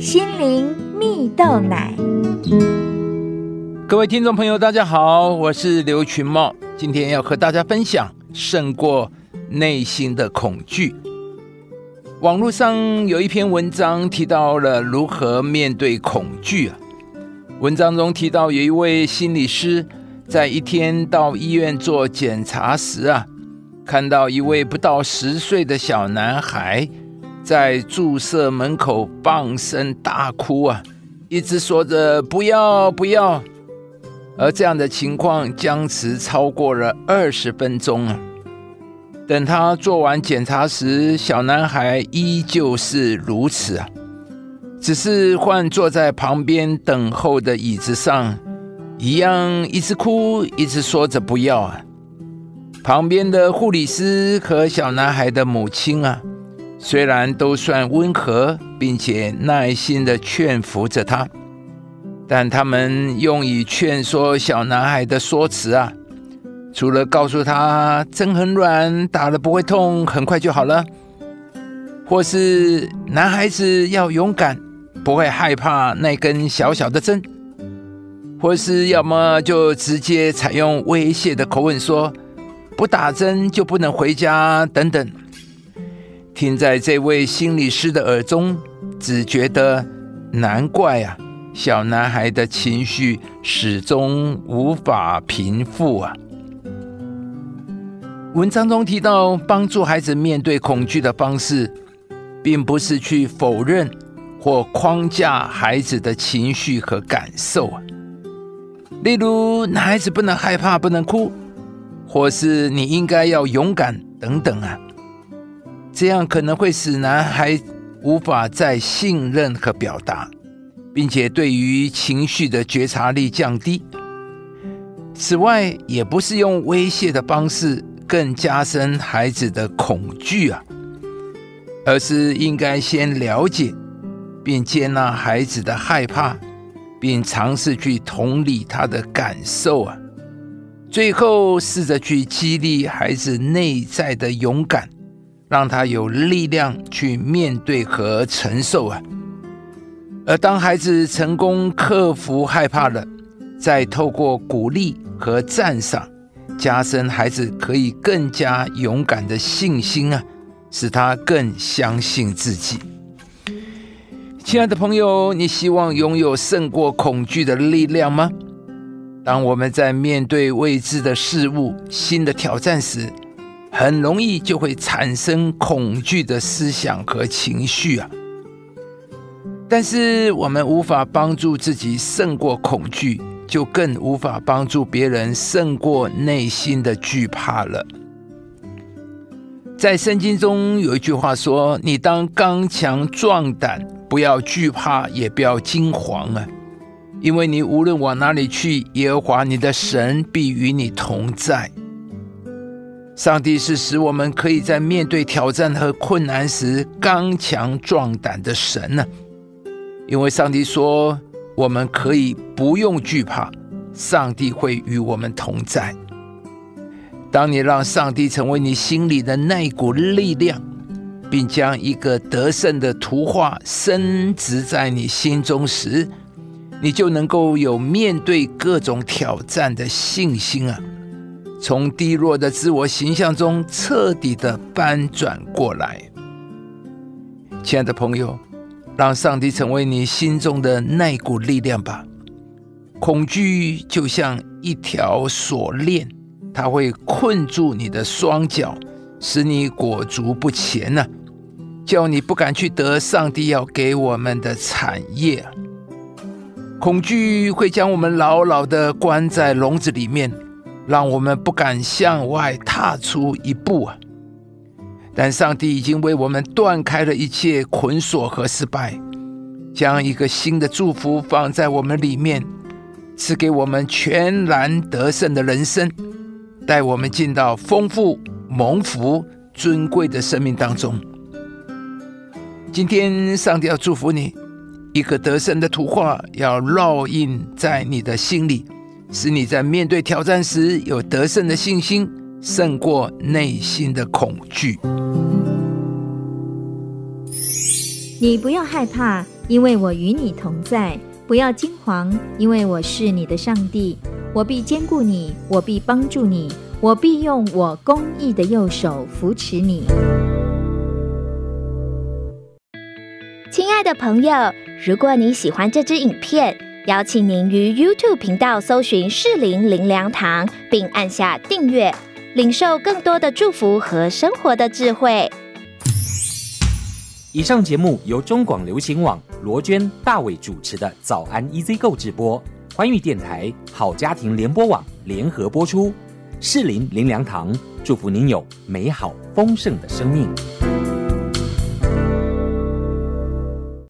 心灵蜜豆奶。各位听众朋友，大家好，我是刘群茂，今天要和大家分享胜过内心的恐惧。网络上有一篇文章提到了如何面对恐惧啊。文章中提到，有一位心理师在一天到医院做检查时啊，看到一位不到十岁的小男孩在注射门口放声大哭啊，一直说着“不要，不要”。而这样的情况僵持超过了二十分钟啊！等他做完检查时，小男孩依旧是如此啊，只是换坐在旁边等候的椅子上，一样一直哭，一直说着不要啊。旁边的护理师和小男孩的母亲啊，虽然都算温和，并且耐心的劝服着他。但他们用以劝说小男孩的说辞啊，除了告诉他针很软，打了不会痛，很快就好了；或是男孩子要勇敢，不会害怕那根小小的针；或是要么就直接采用威胁的口吻说，不打针就不能回家等等。听在这位心理师的耳中，只觉得难怪啊。小男孩的情绪始终无法平复啊！文章中提到，帮助孩子面对恐惧的方式，并不是去否认或框架孩子的情绪和感受啊。例如，男孩子不能害怕，不能哭，或是你应该要勇敢等等啊。这样可能会使男孩无法再信任和表达。并且对于情绪的觉察力降低。此外，也不是用威胁的方式更加深孩子的恐惧啊，而是应该先了解并接纳孩子的害怕，并尝试去同理他的感受啊。最后，试着去激励孩子内在的勇敢，让他有力量去面对和承受啊。而当孩子成功克服害怕了，再透过鼓励和赞赏，加深孩子可以更加勇敢的信心啊，使他更相信自己。亲爱的朋友，你希望拥有胜过恐惧的力量吗？当我们在面对未知的事物、新的挑战时，很容易就会产生恐惧的思想和情绪啊。但是我们无法帮助自己胜过恐惧，就更无法帮助别人胜过内心的惧怕了。在圣经中有一句话说：“你当刚强壮胆，不要惧怕，也不要惊惶啊！因为你无论往哪里去，耶和华你的神必与你同在。”上帝是使我们可以在面对挑战和困难时刚强壮胆的神呢。因为上帝说，我们可以不用惧怕，上帝会与我们同在。当你让上帝成为你心里的那股力量，并将一个得胜的图画升植在你心中时，你就能够有面对各种挑战的信心啊！从低落的自我形象中彻底的翻转过来，亲爱的朋友。让上帝成为你心中的那股力量吧。恐惧就像一条锁链，它会困住你的双脚，使你裹足不前呢，叫你不敢去得上帝要给我们的产业。恐惧会将我们牢牢的关在笼子里面，让我们不敢向外踏出一步啊。但上帝已经为我们断开了一切捆锁和失败，将一个新的祝福放在我们里面，赐给我们全然得胜的人生，带我们进到丰富、蒙福、尊贵的生命当中。今天，上帝要祝福你，一个得胜的图画要烙印在你的心里，使你在面对挑战时有得胜的信心。胜过内心的恐惧。你不要害怕，因为我与你同在；不要惊惶，因为我是你的上帝。我必兼顾你，我必帮助你，我必用我公义的右手扶持你。亲爱的朋友，如果你喜欢这支影片，邀请您于 YouTube 频道搜寻“适林灵粮堂”，并按下订阅，领受更多的祝福和生活的智慧。以上节目由中广流行网罗娟、大伟主持的《早安 EZ 购》直播，欢愉电台好家庭联播网联合播出。适林灵粮堂祝福您有美好丰盛的生命。